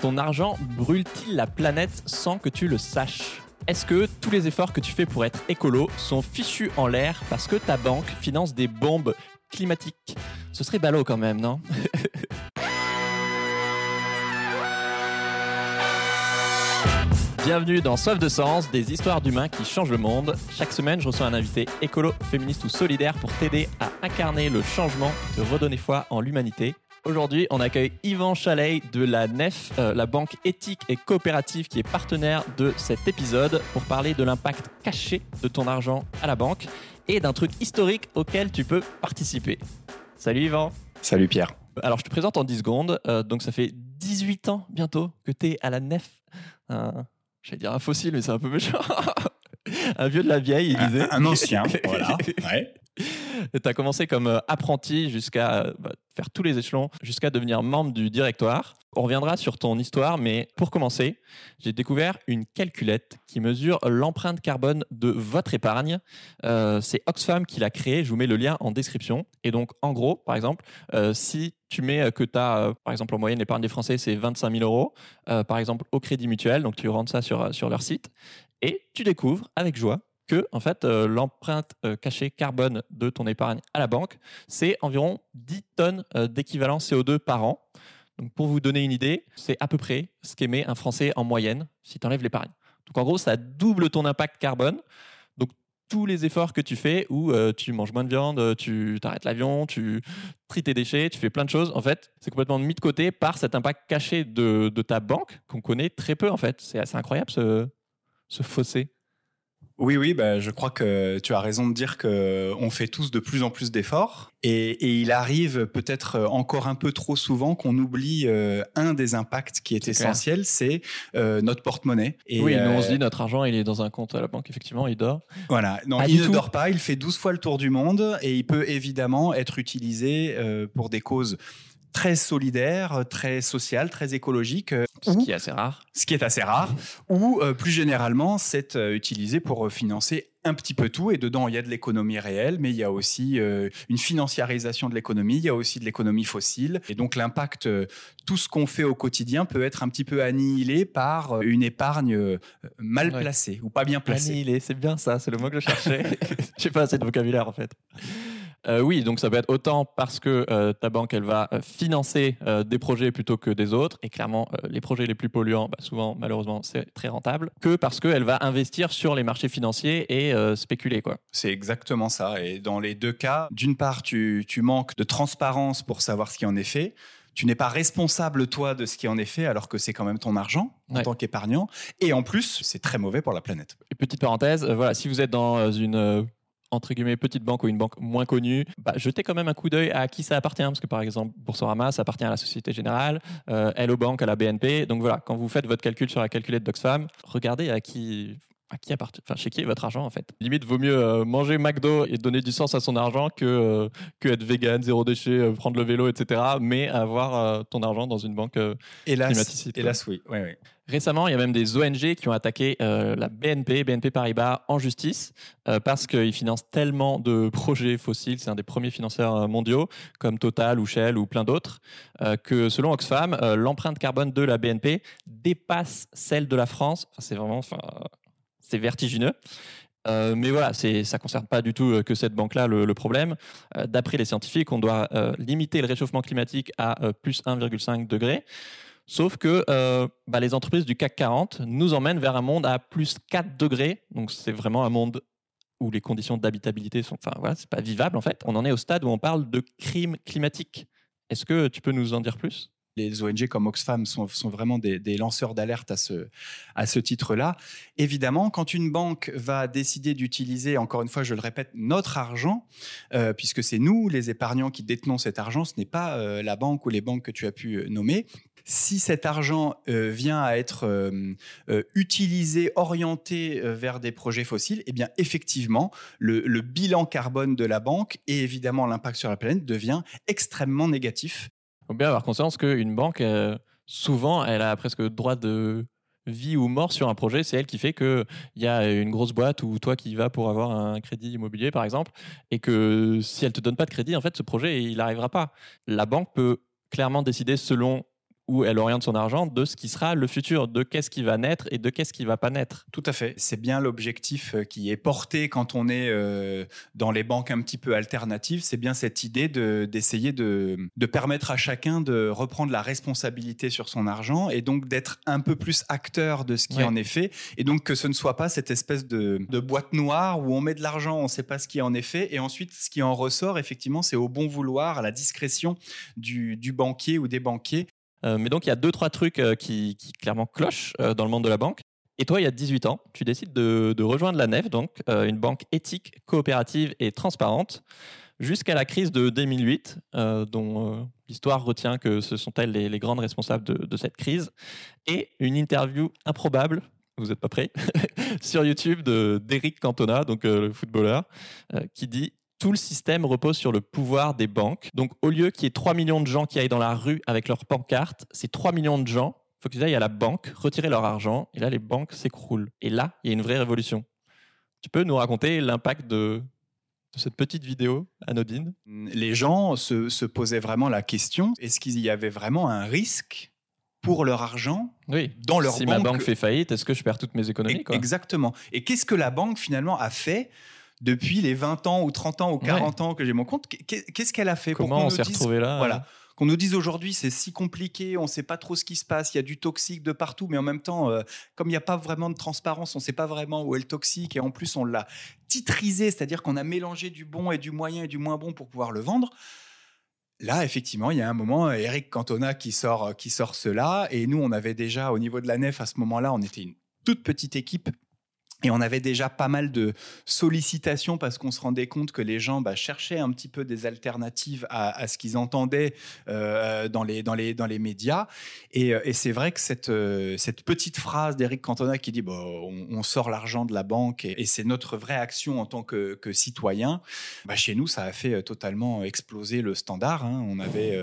Ton argent brûle-t-il la planète sans que tu le saches Est-ce que tous les efforts que tu fais pour être écolo sont fichus en l'air parce que ta banque finance des bombes climatiques Ce serait ballot quand même, non Bienvenue dans Soif de Sens, des histoires d'humains qui changent le monde. Chaque semaine, je reçois un invité écolo, féministe ou solidaire pour t'aider à incarner le changement, te redonner foi en l'humanité. Aujourd'hui, on accueille Yvan Chalet de la NEF, euh, la banque éthique et coopérative qui est partenaire de cet épisode, pour parler de l'impact caché de ton argent à la banque et d'un truc historique auquel tu peux participer. Salut Yvan. Salut Pierre. Alors, je te présente en 10 secondes. Euh, donc, ça fait 18 ans bientôt que tu es à la NEF. Je vais dire un fossile, mais c'est un peu méchant. un vieux de la vieille, il disait. Un, ancien, voilà. Ouais. Tu as commencé comme euh, apprenti jusqu'à euh, bah, faire tous les échelons, jusqu'à devenir membre du directoire. On reviendra sur ton histoire, mais pour commencer, j'ai découvert une calculette qui mesure l'empreinte carbone de votre épargne. Euh, c'est Oxfam qui l'a créée, je vous mets le lien en description. Et donc, en gros, par exemple, si tu mets que tu as, par exemple, en moyenne, l'épargne des Français, c'est 25 000 euros, par exemple, au Crédit Mutuel, donc tu rentres ça sur, sur leur site, et tu découvres avec joie que en fait, euh, l'empreinte euh, cachée carbone de ton épargne à la banque, c'est environ 10 tonnes euh, d'équivalent CO2 par an. Donc, pour vous donner une idée, c'est à peu près ce qu'émet un Français en moyenne si tu enlèves l'épargne. Donc, en gros, ça double ton impact carbone. Donc, tous les efforts que tu fais, où tu manges moins de viande, tu arrêtes l'avion, tu tries tes déchets, tu fais plein de choses, en fait, c'est complètement mis de côté par cet impact caché de, ta banque qu'on connaît très peu, en fait. C'est assez incroyable ce, ce fossé. Oui, oui, bah, je crois que tu as raison de dire que on fait tous de plus en plus d'efforts. Et, il arrive peut-être encore un peu trop souvent qu'on oublie euh, un des impacts qui est, essentiel, c'est euh, notre porte-monnaie. Et oui, nous on se dit notre argent il est dans un compte à la banque, effectivement, il dort. Voilà, non, il ne dort pas, il fait 12 fois le tour du monde et il peut évidemment être utilisé euh, pour des causes très solidaire, très social, très écologique. Euh, ce qui est assez rare. Ce qui est assez rare. ou euh, plus généralement, c'est euh, utilisé pour financer un petit peu tout. Et dedans, il y a de l'économie réelle, mais il y a aussi une financiarisation de l'économie, il y a aussi de l'économie fossile. Et donc l'impact, tout ce qu'on fait au quotidien peut être un petit peu annihilé par une épargne mal placée ou pas bien placée. Annihilé, c'est bien ça, c'est le mot que je cherchais. Je sais pas assez de vocabulaire en fait. Euh, oui, donc ça peut être autant parce que euh, ta banque, elle va euh, financer des projets plutôt que des autres, et clairement, les projets les plus polluants, bah, souvent, malheureusement, c'est très rentable, que parce qu'elle va investir sur les marchés financiers et spéculer. quoi. C'est exactement ça. Et dans les deux cas, d'une part, tu, tu manques de transparence pour savoir ce qui en est fait tu n'es pas responsable toi de ce qui en est fait alors que c'est quand même ton argent en tant qu'épargnant et en plus c'est très mauvais pour la planète. Et petite parenthèse, voilà, si vous êtes dans une entre guillemets petite banque ou une banque moins connue, bah, jetez quand même un coup d'œil à qui ça appartient parce que par exemple Boursorama ça appartient à la Société Générale, euh, Hello Bank à la BNP. Donc voilà, quand vous faites votre calcul sur la calculette d'Oxfam, regardez à qui à qui appartient, enfin chez qui est votre argent en fait? Limite vaut mieux euh, manger McDo et donner du sens à son argent que euh, que être vegan, zéro déchet, prendre le vélo, etc. Mais avoir ton argent dans une banque hélas, Hélas oui, oui, oui. Récemment, il y a même des ONG qui ont attaqué euh, la BNP, BNP Paribas, en justice euh, parce qu'ils financent tellement de projets fossiles, c'est un des premiers financeurs euh, mondiaux, comme Total ou Shell ou plein d'autres, que selon Oxfam, l'empreinte carbone de la BNP dépasse celle de la France. c'est vraiment, c'est vertigineux. mais voilà, ça ne concerne pas du tout que cette banque-là le, problème. D'après les scientifiques, on doit limiter le réchauffement climatique à plus 1,5 degré. Sauf que euh, bah, les entreprises du CAC 40 nous emmènent vers un monde à plus 4 degrés. Donc c'est vraiment un monde où les conditions d'habitabilité sont, pas vivable en fait. On en est au stade où on parle de crime climatique. Est-ce que tu peux nous en dire plus? Les ONG comme Oxfam sont, vraiment des, lanceurs d'alerte à ce, à ce titre-là. Évidemment, quand une banque va décider d'utiliser, encore une fois, je le répète, notre argent, euh, puisque c'est nous, les épargnants, qui détenons cet argent, ce n'est pas euh, la banque ou les banques que tu as pu nommer, si cet argent euh, vient à être euh, euh, utilisé, orienté vers des projets fossiles, eh bien effectivement, le, bilan carbone de la banque et évidemment l'impact sur la planète devient extrêmement négatif. Faut bien avoir conscience qu'une banque, souvent, elle a presque droit de vie ou mort sur un projet, c'est elle qui fait qu'il y a une grosse boîte ou toi qui vas pour avoir un crédit immobilier par exemple, et que si elle te donne pas de crédit, en fait ce projet il n'arrivera pas. La banque peut clairement décider selon où elle oriente son argent de ce qui sera le futur, de qu'est-ce qui va naître et de qu'est-ce qui va pas naître. Tout à fait. C'est bien l'objectif euh, qui est porté quand on est euh, dans les banques un petit peu alternatives. C'est bien cette idée d'essayer de, de, permettre à chacun de reprendre la responsabilité sur son argent et donc d'être un peu plus acteur de ce qui en est fait. Et donc que ce ne soit pas cette espèce de, de boîte noire où on met de l'argent, on ne sait pas ce qui en est fait. Et ensuite, ce qui en ressort, effectivement, c'est au bon vouloir, à la discrétion du, du banquier ou des banquiers mais donc, il y a deux, trois trucs euh, qui, clairement clochent euh, dans le monde de la banque. Et toi, il y a 18 ans, tu décides de, rejoindre la NEF, donc une banque éthique, coopérative et transparente, jusqu'à la crise de 2008, dont l'histoire retient que ce sont elles les, grandes responsables de, cette crise, et une interview improbable, vous n'êtes pas prêts, sur YouTube d'Eric Cantona, donc le footballeur, qui dit tout le système repose sur le pouvoir des banques. Donc, au lieu qu'il y ait 3 millions de gens qui aillent dans la rue avec leurs pancartes, c'est 3 millions de gens, il faut qu'ils aillent à la banque, retirer leur argent, et là, les banques s'écroulent. Et là, il y a une vraie révolution. Tu peux nous raconter l'impact de, cette petite vidéo anodine? Les gens se, posaient vraiment la question est-ce qu'il y avait vraiment un risque pour leur argent oui. dans leur si banque Si ma banque fait faillite, est-ce que je perds toutes mes économies Exactement. Et qu'est-ce que la banque finalement a fait depuis les 20 ans ou 30 ans ou 40 ans que j'ai mon compte. Qu'est-ce qu'elle a fait Comment on s'est retrouvé là Voilà. Qu'on nous dise aujourd'hui c'est si compliqué, on ne sait pas trop ce qui se passe, il y a du toxique de partout, mais en même temps, euh, comme il n'y a pas vraiment de transparence, on ne sait pas vraiment où est le toxique, et en plus on l'a titrisé, c'est-à-dire qu'on a mélangé du bon et du moyen et du moins bon pour pouvoir le vendre. Là, effectivement, il y a un moment, Eric Cantona qui sort, qui sort cela, et nous, on avait déjà, au niveau de la nef, à ce moment-là, on était une toute petite équipe et on avait déjà pas mal de sollicitations parce qu'on se rendait compte que les gens bah, cherchaient un petit peu des alternatives à, ce qu'ils entendaient euh, dans, les, dans, les, dans les médias. Et, euh, c'est vrai que cette, euh, cette petite phrase d'Éric Cantona qui dit bon, on, sort l'argent de la banque et, c'est notre vraie action en tant que, que citoyen, bah, chez nous, ça a fait totalement exploser le standard. Hein. On, avait,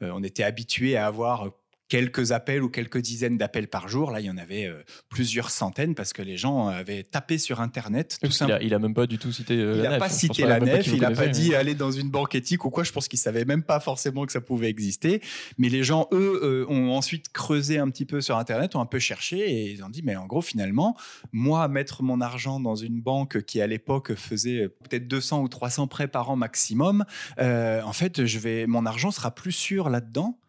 on était habitué à avoir quelques appels ou quelques dizaines d'appels par jour. Là, il y en avait euh, plusieurs centaines parce que les gens avaient tapé sur Internet. Tout il, a, il a même pas du tout cité euh, il la nef. pas cité la nef. il n'a pas dit aller dans une banque éthique ou quoi. Je pense qu'il savait même pas forcément que ça pouvait exister. Mais les gens, eux, euh, ont ensuite creusé un petit peu sur Internet, ont un peu cherché et ils ont dit, mais en gros, finalement, moi, mettre mon argent dans une banque qui à l'époque faisait peut-être 200 ou 300 prêts par an maximum, en fait, je vais, mon argent sera plus sûr là-dedans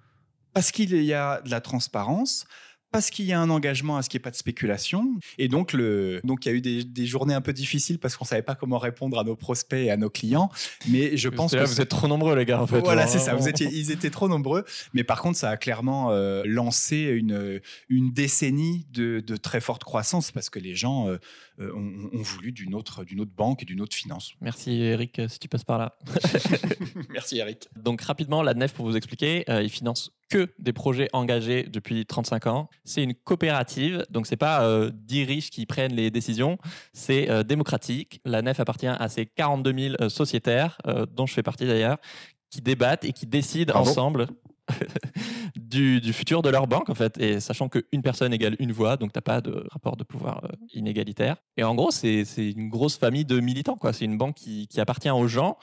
parce qu'il y a de la transparence, parce qu'il y a un engagement à ce qu'il n'y ait pas de spéculation. Et donc, le, donc il y a eu des, journées un peu difficiles parce qu'on ne savait pas comment répondre à nos prospects et à nos clients. Mais je pense que. vous êtes trop nombreux, les gars, en fait. Voilà, c'est ça. Vous étiez, ils étaient trop nombreux. Mais par contre, ça a clairement euh, lancé une, une décennie de, de, très forte croissance parce que les gens euh, euh, ont, voulu d'une autre, d'une autre banque et d'une autre finance. Merci, Eric, si tu passes par là. Merci, Eric. Donc, rapidement, la NEF, pour vous expliquer, il finance que des projets engagés depuis 35 ans. C'est une coopérative, donc c'est pas euh, 10 riches qui prennent les décisions, c'est euh, démocratique. La NEF appartient à ces 42 000 euh, sociétaires, euh, dont je fais partie d'ailleurs, qui débattent et qui décident ensemble du, du, futur de leur banque, en fait. Et sachant qu'une personne égale une voix, donc tu n'as pas de rapport de pouvoir inégalitaire. Et en gros, c'est une grosse famille de militants, quoi. C'est une banque qui, qui appartient aux gens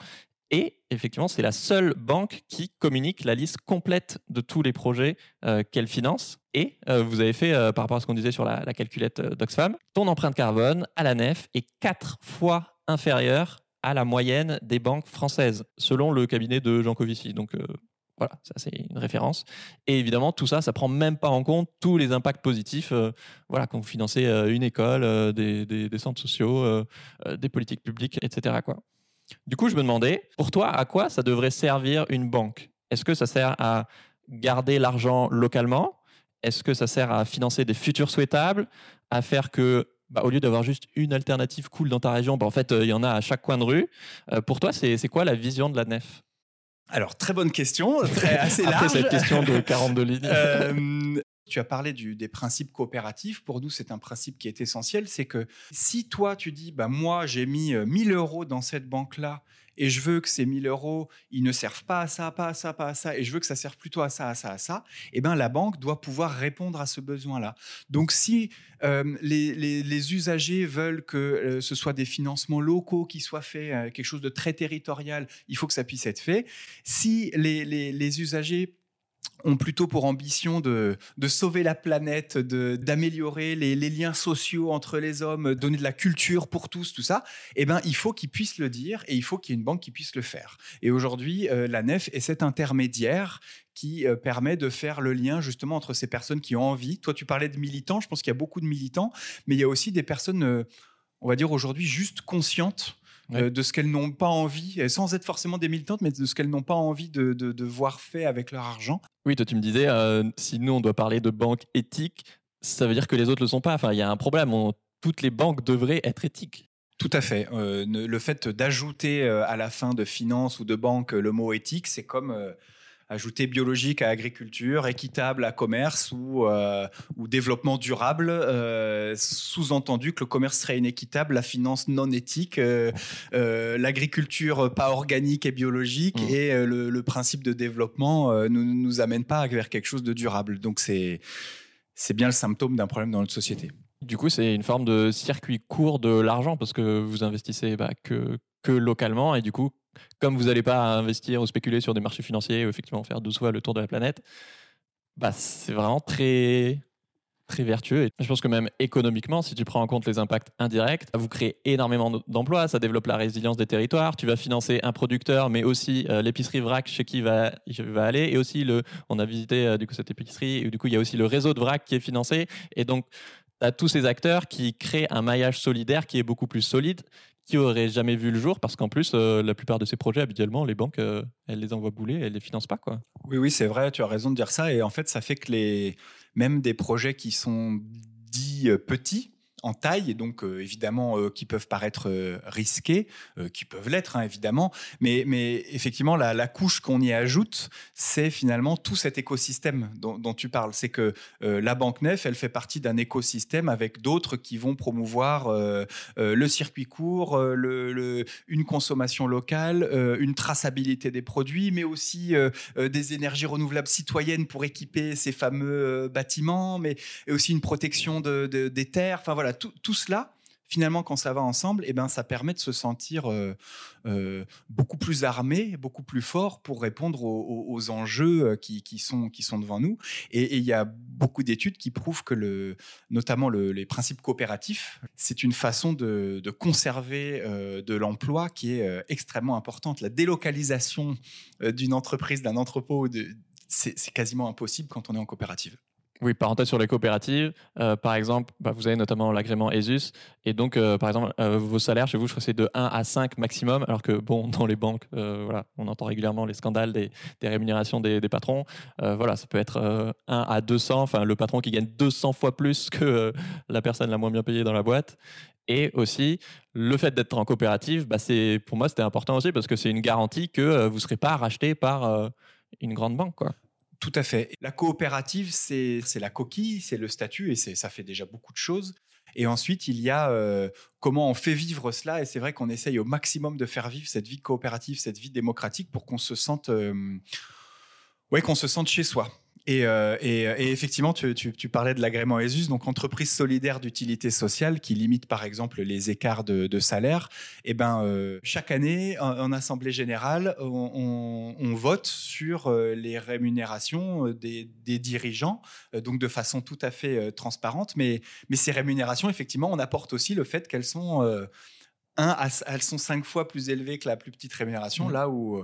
et effectivement, c'est la seule banque qui communique la liste complète de tous les projets euh, qu'elle finance. Et euh, vous avez fait, euh, par rapport à ce qu'on disait sur la, calculette d'Oxfam, ton empreinte carbone à la nef est quatre fois inférieure à la moyenne des banques françaises, selon le cabinet de Jean Covici. Donc voilà, ça c'est une référence. Et évidemment, tout ça, ça prend même pas en compte tous les impacts positifs. voilà, quand vous financez une école, des, centres sociaux, des politiques publiques, etc. Du coup, je me demandais, pour toi, à quoi ça devrait servir une banque? Est-ce que ça sert à garder l'argent localement? Est-ce que ça sert à financer des futurs souhaitables? À faire que, bah, au lieu d'avoir juste une alternative cool dans ta région, bah, en fait, euh, il y en a à chaque coin de rue. Euh, pour toi, c'est quoi la vision de la nef? Alors, très bonne question, très, assez large. Après cette question de 42 lignes. Euh, tu as parlé des principes coopératifs. Pour nous, c'est un principe qui est essentiel. C'est que si toi, tu dis, bah, moi, j'ai mis 1000 euh, euros dans cette banque-là et je veux que ces 1000 euros, ils ne servent pas à ça, pas à ça, pas à ça, et je veux que ça serve plutôt à ça, à ça, à ça, eh ben, la banque doit pouvoir répondre à ce besoin-là. Donc, si euh, les, usagers veulent que euh, ce soit des financements locaux qui soient faits, quelque chose de très territorial, il faut que ça puisse être fait. Si les usagers ont plutôt pour ambition de, sauver la planète, d'améliorer les, les, liens sociaux entre les hommes, donner de la culture pour tous, tout ça, eh ben, il faut qu'ils puissent le dire et il faut qu'il y ait une banque qui puisse le faire. Et aujourd'hui, euh, la NEF est cet intermédiaire qui euh, permet de faire le lien justement entre ces personnes qui ont envie. Toi, tu parlais de militants, je pense qu'il y a beaucoup de militants, mais il y a aussi des personnes, euh, on va dire aujourd'hui, juste conscientes euh, de ce qu'elles n'ont pas envie, sans être forcément des militantes, mais de ce qu'elles n'ont pas envie de, de, voir fait avec leur argent. Oui, toi tu me disais, euh, si nous on doit parler de banque éthique, ça veut dire que les autres ne le sont pas. Enfin, il y a un problème. toutes les banques devraient être éthiques. Tout à fait. Euh, le fait d'ajouter à la fin de finance ou de banque le mot éthique, c'est comme ajouter biologique à agriculture, équitable à commerce ou, euh, ou développement durable, euh, sous-entendu que le commerce serait inéquitable, la finance non éthique, euh, l'agriculture pas organique et biologique mmh. et le, principe de développement ne nous, nous amène pas vers quelque chose de durable. Donc c'est c'est bien le symptôme d'un problème dans notre société. Du coup, c'est une forme de circuit court de l'argent parce que vous investissez bah, que, que localement et du coup, comme vous n'allez pas investir ou spéculer sur des marchés financiers ou effectivement faire 12 fois le tour de la planète, bah, c'est vraiment très, très vertueux. Et je pense que même économiquement, si tu prends en compte les impacts indirects, vous créez énormément d'emplois, ça développe la résilience des territoires, tu vas financer un producteur, mais aussi euh, l'épicerie vrac chez qui va aller, et aussi le, on a visité euh, du coup cette épicerie, et du coup il y a aussi le réseau de vrac qui est financé, et donc tu as tous ces acteurs qui créent un maillage solidaire qui est beaucoup plus solide, qui aurait jamais vu le jour parce qu'en plus, euh, la plupart de ces projets, habituellement, les banques, euh, elles les envoient bouler, elles les financent pas. Quoi. Oui, oui, c'est vrai, tu as raison de dire ça. Et en fait, ça fait que les, même des projets qui sont dits euh, petits, en taille et donc euh, évidemment euh, qui peuvent paraître euh, risqués, qui peuvent l'être hein, évidemment, mais, effectivement la, couche qu'on y ajoute, c'est finalement tout cet écosystème dont, tu parles. C'est que la Banque Nef, elle fait partie d'un écosystème avec d'autres qui vont promouvoir le circuit court, une consommation locale, une traçabilité des produits, mais aussi des énergies renouvelables citoyennes pour équiper ces fameux bâtiments, mais aussi une protection de, des terres. Enfin voilà tout, cela, finalement, quand ça va ensemble, eh ben, ça permet de se sentir euh, euh, beaucoup plus armé, beaucoup plus fort pour répondre aux, enjeux euh, qui, sont, devant nous. Et il y a beaucoup d'études qui prouvent que, notamment les principes coopératifs, c'est une façon de, conserver de l'emploi qui est extrêmement importante. La délocalisation d'une entreprise, d'un entrepôt, c'est quasiment impossible quand on est en coopérative. Oui, parenthèse sur les coopératives. Euh, par exemple, bah, vous avez notamment l'agrément ESUS. Et donc, euh, par exemple, euh, vos salaires chez vous, je crois que c'est de 1 à 5 maximum. Alors que, bon, dans les banques, voilà, on entend régulièrement les scandales des, rémunérations des, patrons. voilà, ça peut être 1 à 200. Enfin, le patron qui gagne 200 fois plus que la personne la moins bien payée dans la boîte. Et aussi, le fait d'être en coopérative, bah, pour moi, c'était important aussi parce que c'est une garantie que vous ne serez pas racheté par une grande banque. Quoi. Tout à fait. La coopérative, c'est la coquille, c'est le statut, et ça fait déjà beaucoup de choses. Et ensuite, il y a euh, comment on fait vivre cela. Et c'est vrai qu'on essaye au maximum de faire vivre cette vie coopérative, cette vie démocratique, pour qu'on se euh, ouais, qu'on se sente chez soi. Euh, et, effectivement, tu, parlais de l'agrément ESUS, donc entreprise solidaire d'utilité sociale qui limite par exemple les écarts de, salaire. Et eh ben, euh, chaque année, en, assemblée générale, on, vote sur euh, les rémunérations des, dirigeants, donc de façon tout à fait transparente. Mais, mais ces rémunérations, effectivement, on apporte aussi le fait qu'elles sont un, elles sont cinq fois plus élevées que la plus petite rémunération, mmh. là où,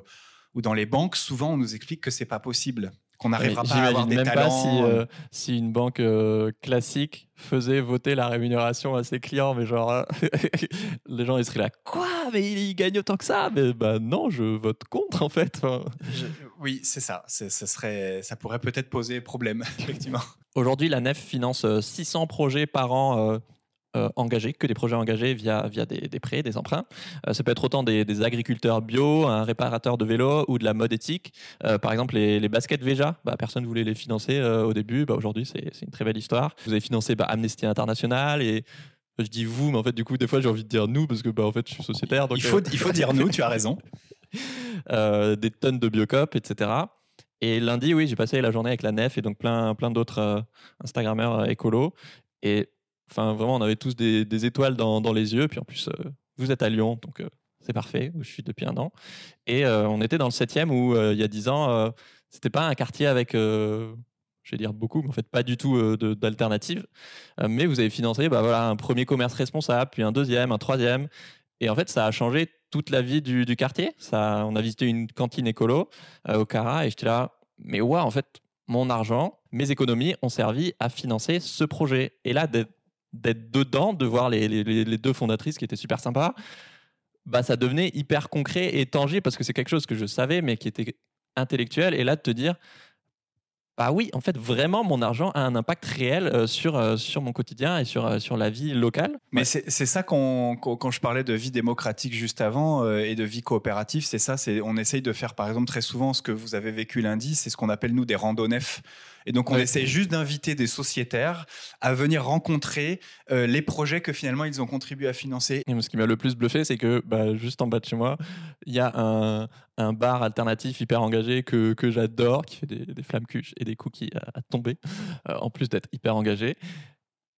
où dans les banques, souvent, on nous explique que c'est pas possible qu'on n'arrivera pas à avoir des même pas si, euh, si une banque euh, classique faisait voter la rémunération à ses clients, mais genre, euh, les gens ils seraient là, quoi? Mais il, gagne autant que ça? Mais bah non, je vote contre en fait. oui, c'est ça. Ça, serait, ça pourrait peut-être poser problème, effectivement. Aujourd'hui, la NEF finance 600 projets par an euh, engagés, que des projets engagés via, via des, prêts, des emprunts. Euh, ça peut être autant des, agriculteurs bio, un réparateur de vélo ou de la mode éthique. Euh, par exemple, les, baskets Veja, bah, personne ne voulait les financer au début. Bah, Aujourd'hui, c'est une très belle histoire. Vous avez financé bah, Amnesty International et je dis vous, mais en fait, du coup, des fois, j'ai envie de dire nous parce que bah, en fait, je suis sociétaire. il, faut, il faut dire nous, tu as raison. des tonnes de biocop, etc. Et lundi, oui, j'ai passé la journée avec la nef et donc plein, plein d'autres Instagrammeurs écolos. Et Enfin, vraiment, on avait tous des, étoiles dans, les yeux. Puis en plus, euh, vous êtes à Lyon, donc euh, c'est parfait, où je suis depuis un an. Et euh, on était dans le septième où, il y a dix ans, c'était pas un quartier avec, je vais dire beaucoup, mais en fait pas du tout d'alternative. mais vous avez financé bah, voilà, un premier commerce responsable, puis un deuxième, un troisième. Et en fait, ça a changé toute la vie du, quartier. Ça, on a visité une cantine écolo au Cara et j'étais là, mais ouais, en fait, mon argent, mes économies ont servi à financer ce projet. Et là, dedans, de voir les, les, deux fondatrices qui étaient super sympas, bah, ça devenait hyper concret et tangible parce que c'est quelque chose que je savais, mais qui était intellectuel. Et là, de te dire, bah oui, en fait, vraiment, mon argent a un impact réel euh, sur, euh, sur mon quotidien et sur, euh, sur la vie locale. Mais c'est ça qu'on, quand je parlais de vie démocratique juste avant et de vie coopérative, c'est ça. On essaye de faire, par exemple, très souvent ce que vous avez vécu lundi, c'est ce qu'on appelle nous des randonnées et donc, on essaie juste d'inviter des sociétaires à venir rencontrer euh, les projets que finalement ils ont contribué à financer. Et ce qui m'a le plus bluffé, c'est que bah, juste en bas de chez moi, il y a un, un bar alternatif hyper engagé que, que j'adore, qui fait des, des flammes cuches et des cookies à, tomber, euh, en plus d'être hyper engagé.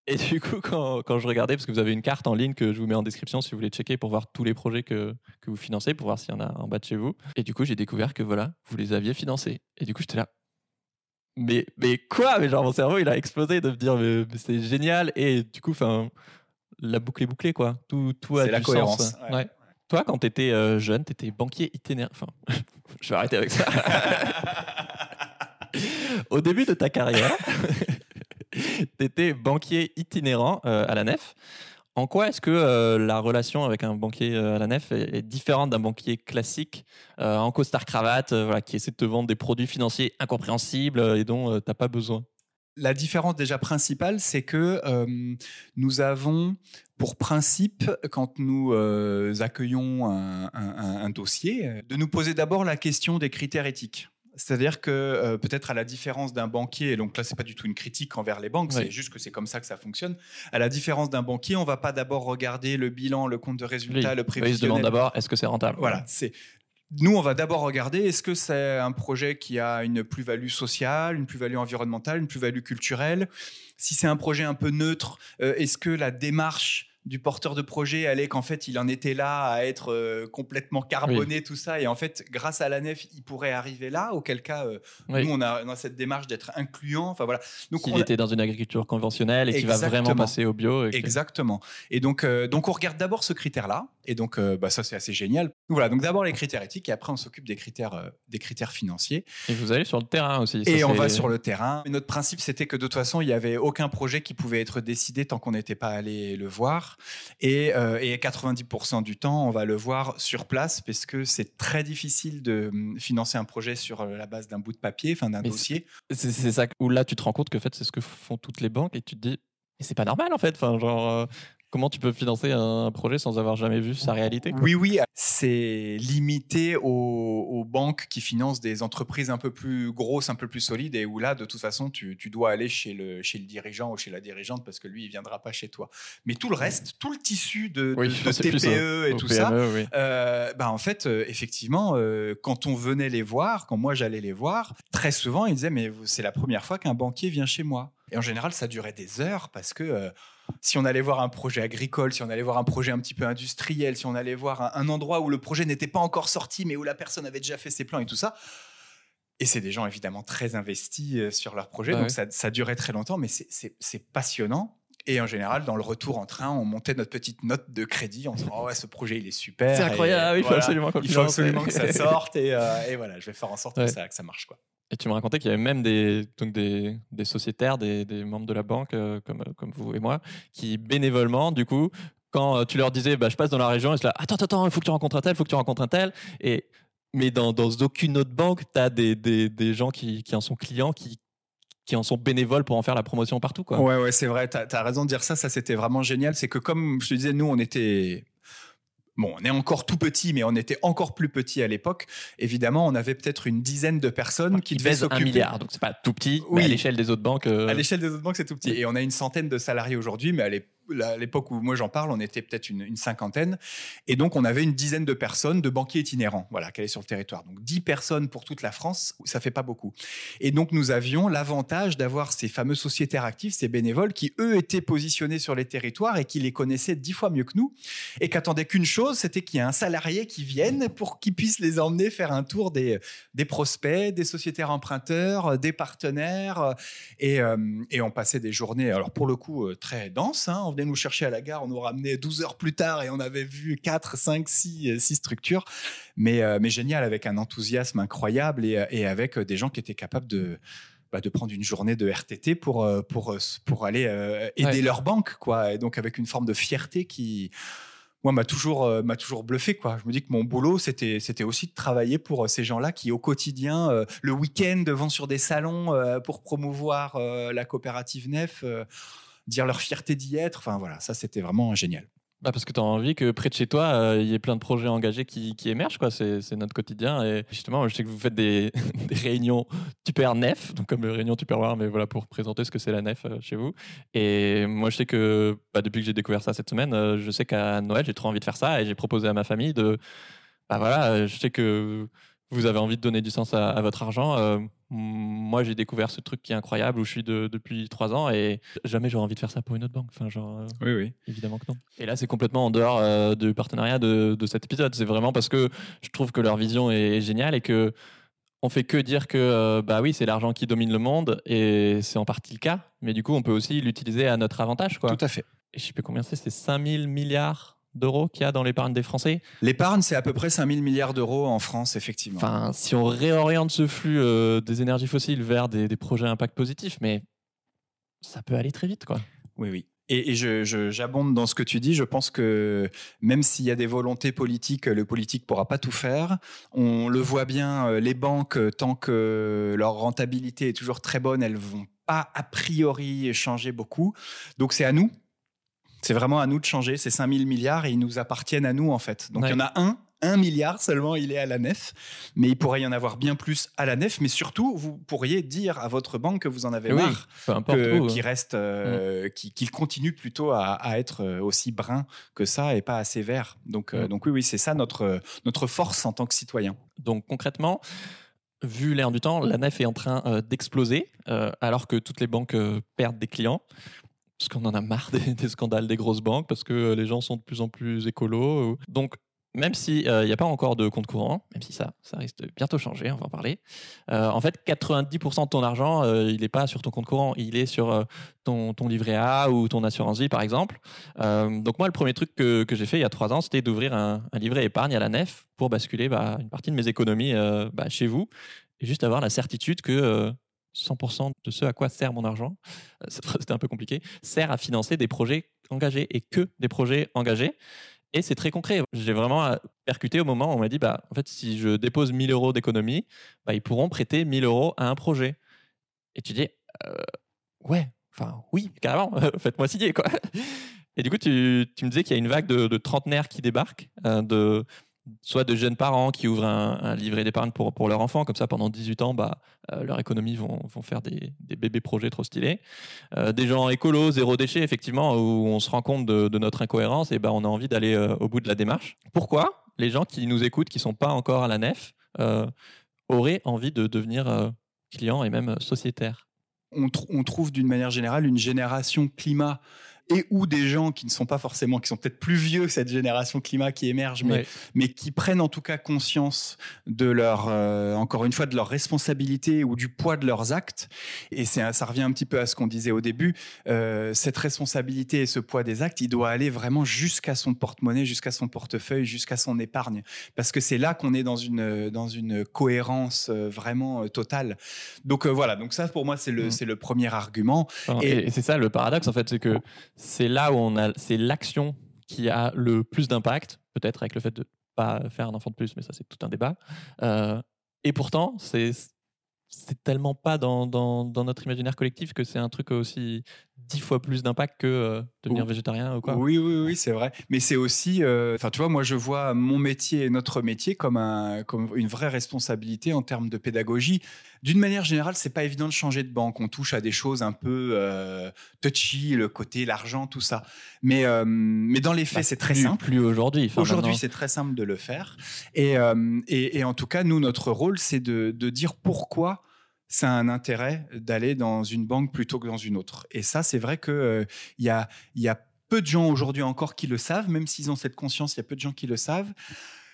Et du coup, quand, quand, je regardais, parce que vous avez une carte en ligne que je vous mets en description si vous voulez checker pour voir tous les projets que, que vous financez, pour voir s'il y en a en bas de chez vous. Et du coup, j'ai découvert que voilà, vous les aviez financés. Et du coup, j'étais là, mais, mais quoi? Mais genre, mon cerveau, il a explosé de me dire, mais, c'est génial. Et du coup, la boucle est bouclée, quoi. Tout, tout a la du cohérence. Sens. Ouais. Toi, quand tu étais euh, jeune, tu étais banquier itinéraire. Enfin, je vais arrêter avec ça. Au début de ta carrière, tu étais banquier itinérant euh, à la nef. En quoi est-ce que euh, la relation avec un banquier euh, à la nef est, différente d'un banquier classique euh, en costard cravate, qui essaie de te vendre des produits financiers incompréhensibles et dont tu n'as pas besoin? La différence déjà principale, c'est que nous avons pour principe, quand nous accueillons un, dossier, de nous poser d'abord la question des critères éthiques. C'est-à-dire que euh, peut-être à la différence d'un banquier, et donc là c'est pas du tout une critique envers les banques, c'est juste que c'est comme ça que ça fonctionne. À la différence d'un banquier, on va pas d'abord regarder le bilan, le compte de résultat, le prévisionnel. il se demande d'abord est-ce que c'est rentable? Voilà, c'est nous, on va d'abord regarder est-ce que c'est un projet qui a une plus-value sociale, une plus-value environnementale, une plus-value culturelle? Si c'est un projet un peu neutre, euh, est-ce que la démarche du porteur de projet allait qu'en fait il en était là à être euh, complètement carboné tout ça. Et en fait grâce à la nef il pourrait arriver là. Auquel cas euh, nous on a, cette démarche d'être incluant. Enfin voilà. Donc il était dans une agriculture conventionnelle et qui va vraiment passer au bio exactement. Et donc euh, donc on regarde d'abord ce critère là et donc bah, ça c'est assez génial voilà donc d'abord les critères éthiques et après on s'occupe des critères des critères financiers et vous allez sur le terrain aussi et on va sur le terrain notre principe c'était que de toute façon il y avait aucun projet qui pouvait être décidé tant qu'on n'était pas allé le voir et, 90% euh, du temps, on va le voir sur place parce que c'est très difficile de hum, financer un projet sur euh, la base d'un bout de papier, enfin d'un dossier. C'est ça où là tu te rends compte que fait c'est ce que font toutes les banques et tu te dis mais c'est pas normal en fait. Enfin genre euh, Comment tu peux financer un projet sans avoir jamais vu sa réalité Oui, oui, c'est limité aux, banques qui financent des entreprises un peu plus grosses, un peu plus solides, et où là, de toute façon, tu, dois aller chez le, chez le dirigeant ou chez la dirigeante parce que lui, il viendra pas chez toi. Mais tout le reste, tout le tissu de, TPE et tout ça, euh, bah, en fait, euh, effectivement, euh, quand on venait les voir, quand moi j'allais les voir, très souvent, ils disaient, mais c'est la première fois qu'un banquier vient chez moi. Et en général, ça durait des heures parce que si on allait voir un projet agricole, si on allait voir un projet un petit peu industriel, si on allait voir un, endroit où le projet n'était pas encore sorti, mais où la personne avait déjà fait ses plans et tout ça. Et c'est des gens évidemment très investis euh, sur leur projet, donc Ça, durait très longtemps, mais c'est passionnant. Et en général, dans le retour en train, on montait notre petite note de crédit en disant oh ouais, ce projet il est super. C'est incroyable, il faut absolument, il faut absolument que ça sorte et, euh, et, voilà, je vais faire en sorte que, ça, que ça marche quoi. Et tu me racontais qu'il y avait même des, donc des, des sociétaires, des, des, membres de la banque, euh, comme, comme vous et moi, qui bénévolement, du coup, quand euh, tu leur disais, bah, je passe dans la région, ils se là, attends, attends, il faut que tu rencontres un tel, il faut que tu rencontres un tel. Et, mais dans, dans aucune autre banque, tu as des, des, des, gens qui, qui en sont clients, qui, qui en sont bénévoles pour en faire la promotion partout. Quoi. Ouais, ouais, c'est vrai, tu as, as, raison de dire ça, ça c'était vraiment génial. C'est que comme je te disais, nous, on était Bon, on est encore tout petit, mais on était encore plus petit à l'époque. Évidemment, on avait peut-être une dizaine de personnes qui, devaient s'occuper. un milliard, donc c'est pas tout petit. Oui. à l'échelle des autres banques. Euh, à l'échelle des autres banques, c'est tout petit. Et on a une centaine de salariés aujourd'hui, mais à l'époque où moi j'en parle, on était peut-être une, cinquantaine. Et donc, on avait une dizaine de personnes, de banquiers itinérants, voilà, qui allaient sur le territoire. Donc, 10 personnes pour toute la France, ça fait pas beaucoup. Et donc, nous avions l'avantage d'avoir ces fameux sociétaires actifs, ces bénévoles, qui, eux, étaient positionnés sur les territoires et qui les connaissaient dix fois mieux que nous. Et qu'attendaient qu'une chose, c'était qu'il y ait un salarié qui vienne pour qu'il puisse les emmener faire un tour des, des prospects, des sociétaires emprunteurs, des partenaires. Et, euh, et on passait des journées, alors pour le coup, euh, très denses. Hein. Venait nous chercher à la gare, on nous ramenait 12 heures plus tard et on avait vu 4, 5, 6, 6 structures. Mais, euh, mais génial, avec un enthousiasme incroyable et, et avec des gens qui étaient capables de bah, de prendre une journée de RTT pour, pour, pour aller aider leur banque. Quoi. Et donc avec une forme de fierté qui, moi, m'a toujours, euh, m'a toujours bluffé. Quoi. Je me dis que mon boulot, c'était, c'était aussi de travailler pour euh, ces gens-là qui, au quotidien, euh, le week-end, vont sur des salons pour promouvoir la coopérative Nef, dire leur fierté d'y être. Enfin, voilà, ça, c'était vraiment génial. Bah parce que tu as envie que près de chez toi, euh, il y ait plein de projets engagés qui, émergent. Quoi. C'est, notre quotidien. Et justement, je sais que vous faites des, des réunions Tupper Nef, donc comme réunion Tupperware, mais voilà pour présenter ce que c'est la Nef euh, chez vous. Et moi, je sais que bah, depuis que j'ai découvert ça cette semaine, euh, je sais qu'à Noël, j'ai trop envie de faire ça et j'ai proposé à ma famille de. Bah voilà, je sais que vous avez envie de donner du sens à, votre argent. Euh, moi, j'ai découvert ce truc qui est incroyable où je suis depuis trois ans et jamais j'aurais envie de faire ça pour une autre banque. Enfin, genre, euh, oui, oui. Évidemment que non. Et là, c'est complètement en dehors euh, du partenariat de, cet épisode. C'est vraiment parce que je trouve que leur vision est, géniale et que on fait que dire que bah oui, c'est l'argent qui domine le monde et c'est en partie le cas. Mais du coup, on peut aussi l'utiliser à notre avantage. Quoi. Tout à fait. Et je sais plus combien c'est, c'est 5000 milliards d'euros qu'il y a dans l'épargne des Français L'épargne, c'est à peu près 5000 milliards d'euros en France, effectivement. Enfin, si on réoriente ce flux euh, des énergies fossiles vers des, projets à impact positif, mais ça peut aller très vite, quoi. Oui, oui. Et, j'abonde dans ce que tu dis. Je pense que même s'il y a des volontés politiques, le politique pourra pas tout faire. On le voit bien, euh, les banques, tant que leur rentabilité est toujours très bonne, elles vont pas a priori changer beaucoup. Donc c'est à nous, c'est vraiment à nous de changer. ces 5000 milliards et ils nous appartiennent à nous, en fait. Donc il y en a un, un milliard seulement, il est à la nef. Mais il pourrait y en avoir bien plus à la nef. Mais surtout, vous pourriez dire à votre banque que vous en avez marre, qu'il reste, euh, mm. qu'il continue plutôt à, être euh, aussi brun que ça et pas assez vert. Donc, euh, mm. donc oui, oui, c'est ça notre, notre force en tant que citoyen. Donc concrètement, vu l'air du temps, la nef est en train d'exploser, alors que toutes les banques perdent des clients parce qu'on en a marre des, scandales des grosses banques, parce que euh, les gens sont de plus en plus écolos. Donc, même s'il n'y euh, a pas encore de compte courant, même si ça, ça risque de bientôt changer, on va en parler, euh, en fait, 90% de ton argent, il n'est pas sur ton compte courant, il est sur ton, livret A ou ton assurance vie, par exemple. donc moi, le premier truc que, que j'ai fait il y a trois ans, c'était d'ouvrir un, livret épargne à la nef pour basculer bah, une partie de mes économies bah, chez vous et juste avoir la certitude que 100% de ce à quoi sert mon argent, euh, c'était un peu compliqué, sert à financer des projets engagés et que des projets engagés. Et c'est très concret. J'ai vraiment euh, percuté au moment où on m'a dit, bah, en fait, si je dépose 1000 euros d'économie, bah, ils pourront prêter 1000 euros à un projet. Et tu dis, euh, ouais, enfin, oui, carrément, faites-moi signer, quoi. Et du coup, tu, tu me disais qu'il y a une vague de, trentenaires qui débarquent, soit de jeunes parents qui ouvrent un, livret d'épargne pour, pour leur enfant, comme ça pendant 18 ans, bah, euh, leur économie vont, vont faire des, des, bébés projets trop stylés. Euh, des gens écolos, zéro déchet, effectivement, où on se rend compte de, notre incohérence et bah, on a envie d'aller euh, au bout de la démarche. Pourquoi les gens qui nous écoutent, qui ne sont pas encore à la nef, auraient envie de devenir clients et même sociétaires? On trouve d'une manière générale une génération climat et ou des gens qui ne sont pas forcément, qui sont peut-être plus vieux que cette génération climat qui émerge, mais, mais qui prennent en tout cas conscience de leur, euh, encore une fois, de leur responsabilité ou du poids de leurs actes. Et ça revient un petit peu à ce qu'on disait au début. Euh, cette responsabilité et ce poids des actes, il doit aller vraiment jusqu'à son porte-monnaie, jusqu'à son portefeuille, jusqu'à son épargne, parce que c'est là qu'on est dans une dans une cohérence euh, vraiment totale. Donc voilà. Donc ça, pour moi, c'est le mmh. c'est le premier argument. et, et c'est ça le paradoxe en fait, c'est que c'est là où on a, c'est l'action qui a le plus d'impact, peut-être avec le fait de pas faire un enfant de plus, mais ça c'est tout un débat. Euh, et pourtant, c'est tellement pas dans, notre imaginaire collectif que c'est un truc aussi dix fois plus d'impact que euh, devenir végétarien ou quoi. Oui, oui, oui, c'est vrai. Mais c'est aussi, euh, enfin, tu vois, moi, je vois mon métier et notre métier comme, un, comme une vraie responsabilité en termes de pédagogie. D'une manière générale, c'est pas évident de changer de banque. On touche à des choses un peu euh, touchy, le côté, l'argent, tout ça. Mais, mais dans les faits, bah, c'est très simple. Plus aujourd'hui. Aujourd'hui, c'est très simple de le faire. Et, et, et, en tout cas, nous, notre rôle, c'est de, de dire pourquoi ça a un intérêt d'aller dans une banque plutôt que dans une autre. Et ça, c'est vrai qu'il euh, y, a, peu de gens aujourd'hui encore qui le savent, même s'ils ont cette conscience, il y a peu de gens qui le savent.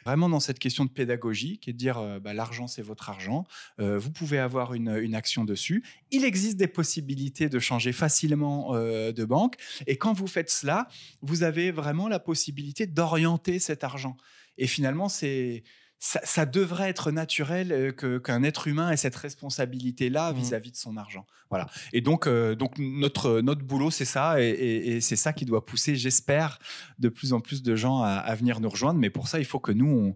Vraiment dans cette question de pédagogie, qui est de dire euh, bah, l'argent, c'est votre argent, euh, vous pouvez avoir une, action dessus. Il existe des possibilités de changer facilement de banque. Et quand vous faites cela, vous avez vraiment la possibilité d'orienter cet argent. Et finalement, c'est ça, devrait être naturel euh, qu'un être humain ait cette responsabilité-là mmh. vis-à-vis de son argent. Voilà. Et donc, euh, donc notre, notre boulot, c'est ça, et, c'est ça qui doit pousser, j'espère, de plus en plus de gens à, venir nous rejoindre. Mais pour ça, il faut que nous,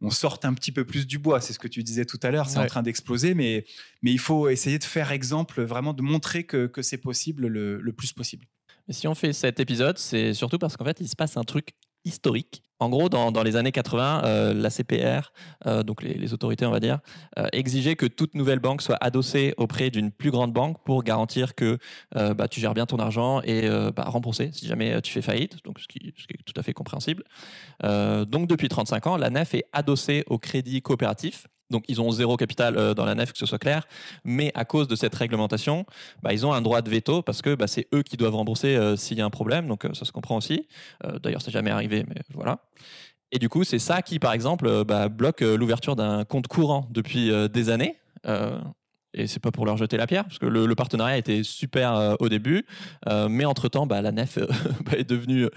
on, sorte un petit peu plus du bois. C'est ce que tu disais tout à l'heure, c'est en train d'exploser, mais, mais il faut essayer de faire exemple, vraiment de montrer que, que c'est possible le, le plus possible. Si on fait cet épisode, c'est surtout parce qu'en fait, il se passe un truc historique. En gros, dans, les années 80, euh, la CPR, euh, donc les, autorités, on va dire, euh, exigeaient que toute nouvelle banque soit adossée auprès d'une plus grande banque pour garantir que bah, tu gères bien ton argent et bah, rembourser si jamais tu fais faillite, ce qui, ce qui est tout à fait compréhensible. donc depuis 35 ans, la NEF est adossée au crédit coopératif donc ils ont zéro capital euh, dans la nef, que ce soit clair. Mais à cause de cette réglementation, bah, ils ont un droit de veto parce que bah, c'est eux qui doivent rembourser euh, s'il y a un problème. Donc euh, ça se comprend aussi. D'ailleurs, c'est jamais arrivé, mais voilà. Et du coup, c'est ça qui, par exemple, bah, bloque l'ouverture d'un compte courant depuis des années et c'est pas pour leur jeter la pierre, parce que le, partenariat était super euh, au début, euh, mais entre-temps, bah, la nef euh, bah, est devenue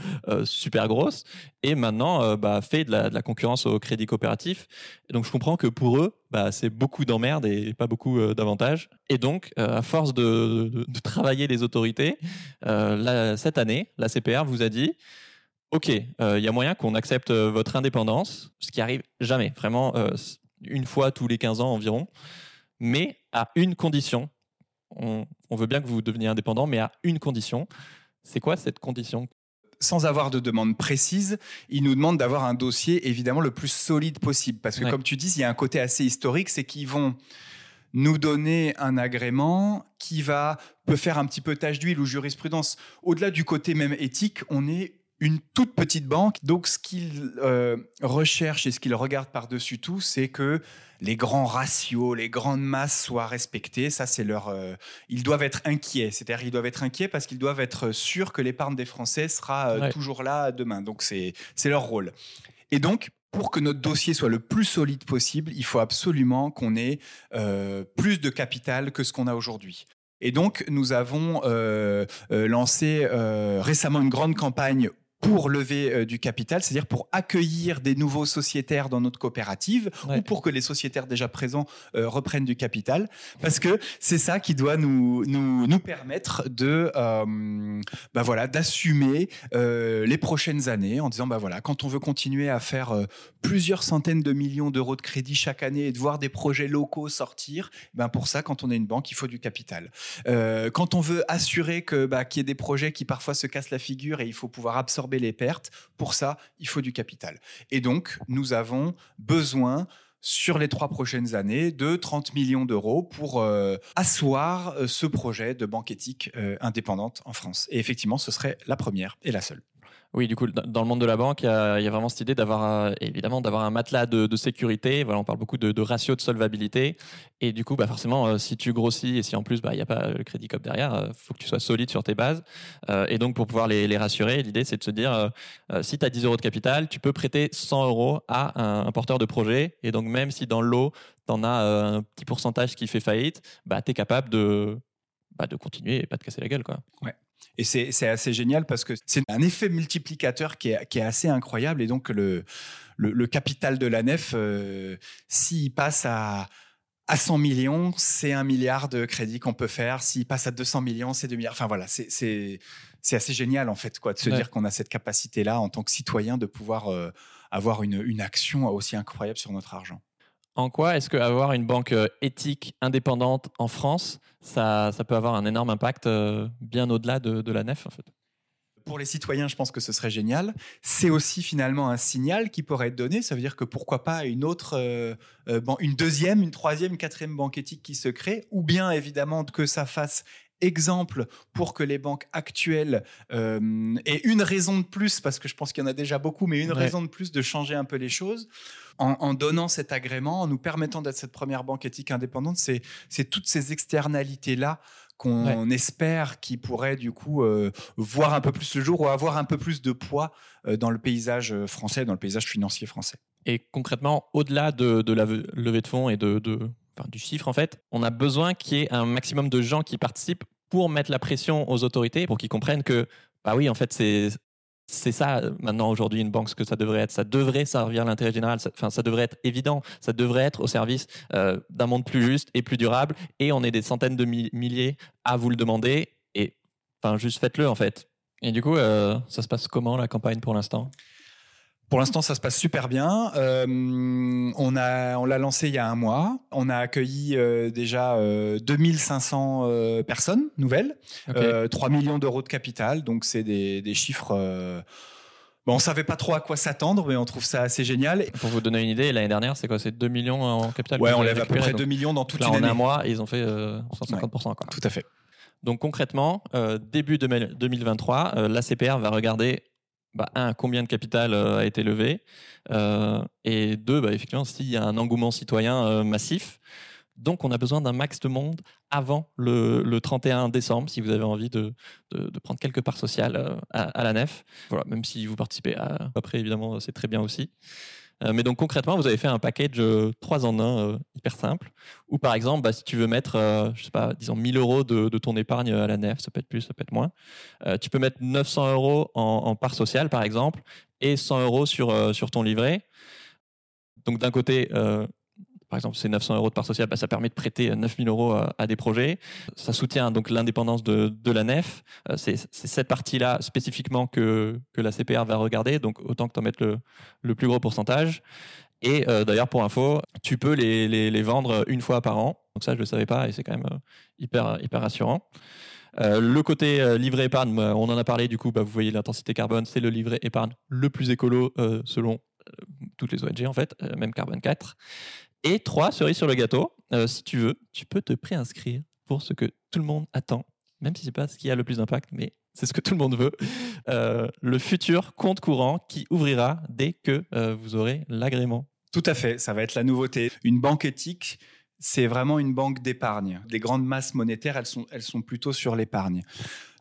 super grosse, et maintenant bah, fait de la, concurrence au crédit coopératif. Donc je comprends que pour eux, bah, c'est beaucoup d'emmerdes et pas beaucoup d'avantages. Et donc, à force de, travailler les autorités, cette année, la CPR vous a dit, OK, il y a moyen qu'on accepte votre indépendance, ce qui arrive jamais, vraiment une fois tous les 15 ans environ mais à une condition. On, veut bien que vous deveniez indépendant, mais à une condition. C'est quoi cette condition? Sans avoir de demande précise, ils nous demandent d'avoir un dossier évidemment le plus solide possible. Parce que comme tu dis, il y a un côté assez historique, c'est qu'ils vont nous donner un agrément qui va peut faire un petit peu tâche d'huile ou jurisprudence. Au-delà du côté même éthique, on est une toute petite banque. Donc, ce qu'ils euh, recherchent et ce qu'ils regardent par-dessus tout, c'est que les grands ratios, les grandes masses soient respectées. Ça, c'est leur. Euh, ils doivent être inquiets. C'est-à-dire, ils doivent être inquiets parce qu'ils doivent être sûrs que l'épargne des Français sera euh, toujours là demain. Donc, c'est leur rôle. Et donc, pour que notre dossier soit le plus solide possible, il faut absolument qu'on ait plus de capital que ce qu'on a aujourd'hui. Et donc, nous avons lancé récemment une grande campagne pour lever euh, du capital, c'est-à-dire pour accueillir des nouveaux sociétaires dans notre coopérative ou pour que les sociétaires déjà présents euh, reprennent du capital, parce que c'est ça qui doit nous nous, nous permettre de euh, bah voilà d'assumer les prochaines années en disant bah voilà quand on veut continuer à faire plusieurs centaines de millions d'euros de crédit chaque année et de voir des projets locaux sortir, ben pour ça quand on est une banque il faut du capital. quand on veut assurer que bah, qu'il y ait des projets qui parfois se cassent la figure et il faut pouvoir absorber les pertes. Pour ça, il faut du capital. Et donc, nous avons besoin sur les trois prochaines années de 30 millions d'euros pour euh, asseoir euh, ce projet de banque éthique euh, indépendante en France. Et effectivement, ce serait la première et la seule. Oui, du coup, dans le monde de la banque, il y a, vraiment cette idée d'avoir euh, évidemment d'avoir un matelas de, sécurité. Voilà, on parle beaucoup de, ratio de solvabilité. Et du coup, bah forcément, euh, si tu grossis et si en plus bah, il n'y a pas le crédit cop derrière, il euh, faut que tu sois solide sur tes bases. et donc, pour pouvoir les, rassurer, l'idée c'est de se dire si tu as 10 euros de capital, tu peux prêter 100 euros à un, porteur de projet. Et donc, même si dans l'eau, tu en as un petit pourcentage qui fait faillite, bah, tu es capable de, bah, de continuer et pas de casser la gueule. Quoi. Ouais. Et c'est assez génial parce que c'est un effet multiplicateur qui est, qui est, assez incroyable. Et donc, le, le, capital de la nef, euh, s'il passe à, à 100 millions, c'est un milliard de crédits qu'on peut faire. S'il passe à 200 millions, c'est 2 milliards. Enfin voilà, c'est assez génial en fait quoi, de se dire qu'on a cette capacité-là en tant que citoyen de pouvoir euh, avoir une, une action aussi incroyable sur notre argent. En quoi est-ce qu'avoir une banque éthique indépendante en France, ça, peut avoir un énorme impact bien au-delà de, de la nef en fait? Pour les citoyens, je pense que ce serait génial. C'est aussi finalement un signal qui pourrait être donné. Ça veut dire que pourquoi pas une autre, euh, euh, une deuxième, une troisième, une quatrième banque éthique qui se crée, ou bien évidemment que ça fasse exemple pour que les banques actuelles euh, aient une raison de plus, parce que je pense qu'il y en a déjà beaucoup, mais une raison de plus de changer un peu les choses. En, donnant cet agrément, en nous permettant d'être cette première banque éthique indépendante, c'est toutes ces externalités-là qu'on espère qui pourrait du coup euh, voir un peu plus le jour ou avoir un peu plus de poids euh, dans le paysage français, dans le paysage financier français. Et concrètement, au-delà de, la levée de fonds et de, du chiffre, en fait, on a besoin qu'il y ait un maximum de gens qui participent pour mettre la pression aux autorités, pour qu'ils comprennent que, bah oui, en fait, c'est ça maintenant aujourd'hui une banque ce que ça devrait être. Ça devrait servir l'intérêt général. Ça, enfin, ça devrait être évident. Ça devrait être au service euh, d'un monde plus juste et plus durable. Et on est des centaines de milliers à vous le demander. Et enfin, juste faites-le en fait. Et du coup, euh, ça se passe comment la campagne pour l'instant? Pour l'instant, ça se passe super bien. Euh, on a, on l'a lancé il y a un mois. On a accueilli euh, déjà 2500 euh, personnes nouvelles, 3 millions d'euros de capital. Donc, c'est des, des chiffres. Bon, on savait pas trop à quoi s'attendre, mais on trouve ça assez génial. Pour vous donner une idée, l'année dernière, c'est quoi? C'est 2 millions en capital Ouais, on lève à peu près 2 millions dans toute là, une année. En un mois, ils ont fait 150%. Tout à fait. Donc concrètement, début 2023, l'ACPR va regarder bah, un, combien de capital euh, a été levé? Euh, Et deux, bah, effectivement, s'il y a un engouement citoyen euh, massif. Donc, on a besoin d'un max de monde avant le, 31 décembre, si vous avez envie de, de, prendre quelques parts sociales à, la nef. Voilà, même si vous participez après, évidemment, c'est très bien aussi. Euh, mais donc concrètement, vous avez fait un package 3 euh, en 1 euh, hyper simple, où par exemple, bah, si tu veux mettre, je sais pas, disons 1000 euros de, ton épargne à la nef, ça peut être plus, ça peut être moins, tu peux mettre 900 euros en, part sociale, par exemple, et 100 euros sur, sur ton livret. Donc d'un côté, par exemple, c'est 900 euros de part sociale, bah, ça permet de prêter 9000 euros à, des projets. Ça soutient donc l'indépendance de, la nef. Euh, c'est cette partie-là spécifiquement que, la CPR va regarder, donc autant que tu en mettes le, plus gros pourcentage. Et euh, d'ailleurs, pour info, tu peux les, vendre une fois par an. Donc ça, je ne le savais pas et c'est quand même euh, hyper, hyper rassurant. le côté livret épargne, bah, on en a parlé, du coup, bah, vous voyez l'intensité carbone, c'est le livret épargne le plus écolo selon toutes les ONG en fait, même Carbone 4. Et trois, cerise sur le gâteau, euh, si tu veux, tu peux te préinscrire pour ce que tout le monde attend, même si c'est pas ce qui a le plus d'impact, mais c'est ce que tout le monde veut. Euh, le futur compte courant qui ouvrira dès que euh, vous aurez l'agrément. Tout à fait, ça va être la nouveauté. Une banque éthique, c'est vraiment une banque d'épargne. Les grandes masses monétaires, elles sont, elles sont plutôt sur l'épargne.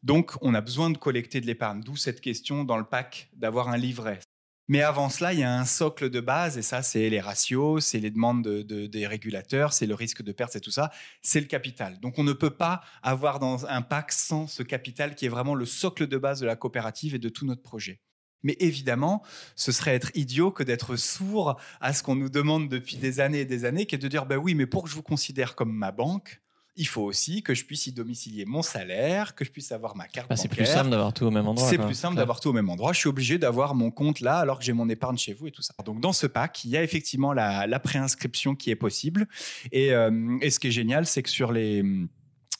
Donc, on a besoin de collecter de l'épargne, d'où cette question dans le pack d'avoir un livret. Mais avant cela, il y a un socle de base, et ça, c'est les ratios, c'est les demandes des régulateurs, c'est le risque de perte, c'est tout ça, c'est le capital. Donc on ne peut pas avoir dans un pack sans ce capital qui est vraiment le socle de base de la coopérative et de tout notre projet. Mais évidemment, ce serait être idiot que d'être sourd à ce qu'on nous demande depuis des années et des années, qui est de dire, ben oui, mais pour que je vous considère comme ma banque, il faut aussi que je puisse y domicilier mon salaire, que je puisse avoir ma carte bah, C'est plus simple d'avoir tout au même endroit. C'est plus simple d'avoir tout au même endroit. Je suis obligé d'avoir mon compte là alors que j'ai mon épargne chez vous et tout ça. Donc dans ce pack, il y a effectivement la, préinscription qui est possible. Et, euh, et ce qui est génial, c'est que sur les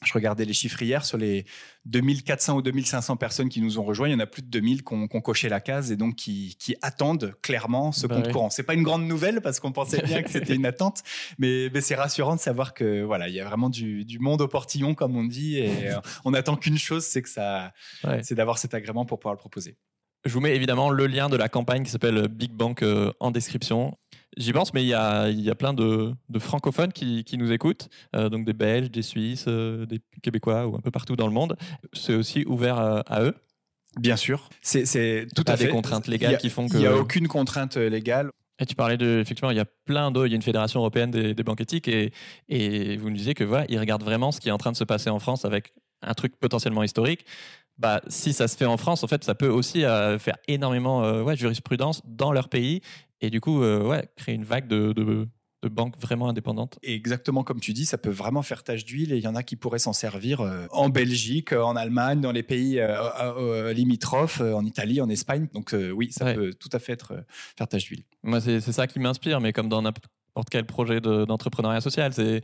je regardais les chiffres hier sur les 2400 ou 2500 personnes qui nous ont rejoints, il y en a plus de 2000 qui ont, coché la case et donc qui, attendent clairement ce bah compte courant. C'est pas une grande nouvelle parce qu'on pensait bien que c'était une attente, mais, c'est rassurant de savoir que voilà, il y a vraiment du, monde au portillon comme on dit et euh, on attend qu'une chose, c'est que ça, c'est d'avoir cet agrément pour pouvoir le proposer. Je vous mets évidemment le lien de la campagne qui s'appelle Big Bank euh, en description. J'y pense, mais il y a, y a plein de, de francophones qui, qui, nous écoutent, euh, donc des Belges, des Suisses, euh, des Québécois ou un peu partout dans le monde. C'est aussi ouvert à, eux. Bien sûr, c'est tout à des contraintes légales qui font que. Il n'y a aucune contrainte légale. Et tu parlais de, effectivement, il y a plein d'autres, il y a une fédération européenne des, des banques éthiques et, et vous nous disiez que voilà, ils regardent vraiment ce qui est en train de se passer en France avec un truc potentiellement historique. Bah, si ça se fait en France, en fait, ça peut aussi euh, faire énormément de ouais, jurisprudence dans leur pays et du coup, euh, ouais, créer une vague de, de, banques vraiment indépendantes. exactement comme tu dis, ça peut vraiment faire tache d'huile et il y en a qui pourraient s'en servir euh, en Belgique, en Allemagne, dans les pays euh, limitrophes, en Italie, en Espagne. Donc oui, ça peut tout à fait être, faire tache d'huile. Moi, c'est ça qui m'inspire, mais comme dans n'importe quel projet de- d'entrepreneuriat social. C'est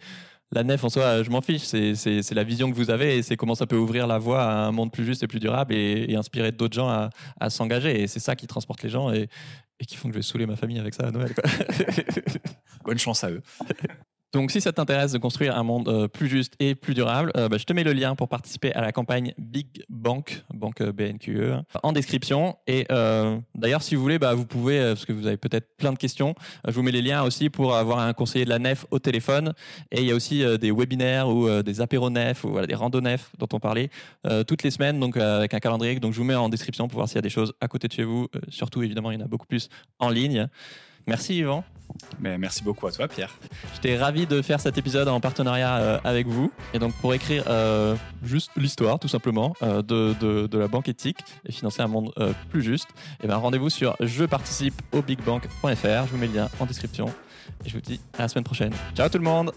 la nef en soi, je m'en fiche. C'est- C'est c'est la vision que vous avez et c'est comment ça peut ouvrir la voie à un monde plus juste et plus durable et, et inspirer d'autres gens à, à s'engager. Et c'est ça qui transporte les gens et, et qui font que je vais saouler ma famille avec ça à Noël. quoi. Bonne chance à eux. Donc, si ça t'intéresse de construire un monde euh, plus juste et plus durable, euh, bah, je te mets le lien pour participer à la campagne Big Bank, banque euh, BNQE, en description. Et d'ailleurs, si vous voulez, bah, vous pouvez, parce que vous avez peut-être plein de questions, je vous mets les liens aussi pour avoir un conseiller de la nef au téléphone. Et il y a aussi des webinaires ou des apéros nef ou voilà, des randos nef dont on parlait toutes les semaines, donc avec un calendrier. Donc, je vous mets en description pour voir s'il y a des choses à côté de chez vous. Surtout, évidemment, il y en a beaucoup plus en ligne. Merci Yvan. Mais merci beaucoup à toi, Pierre. J'étais ravi de faire cet épisode en partenariat euh, avec vous. Et donc, pour écrire euh, juste l'histoire, tout simplement, euh, de, de- de la banque éthique et financer un monde plus juste, et ben, rendez-vous sur je participe au bigbank.fr. Je vous mets le lien en description. Et je vous dis à la semaine prochaine. Ciao tout le monde!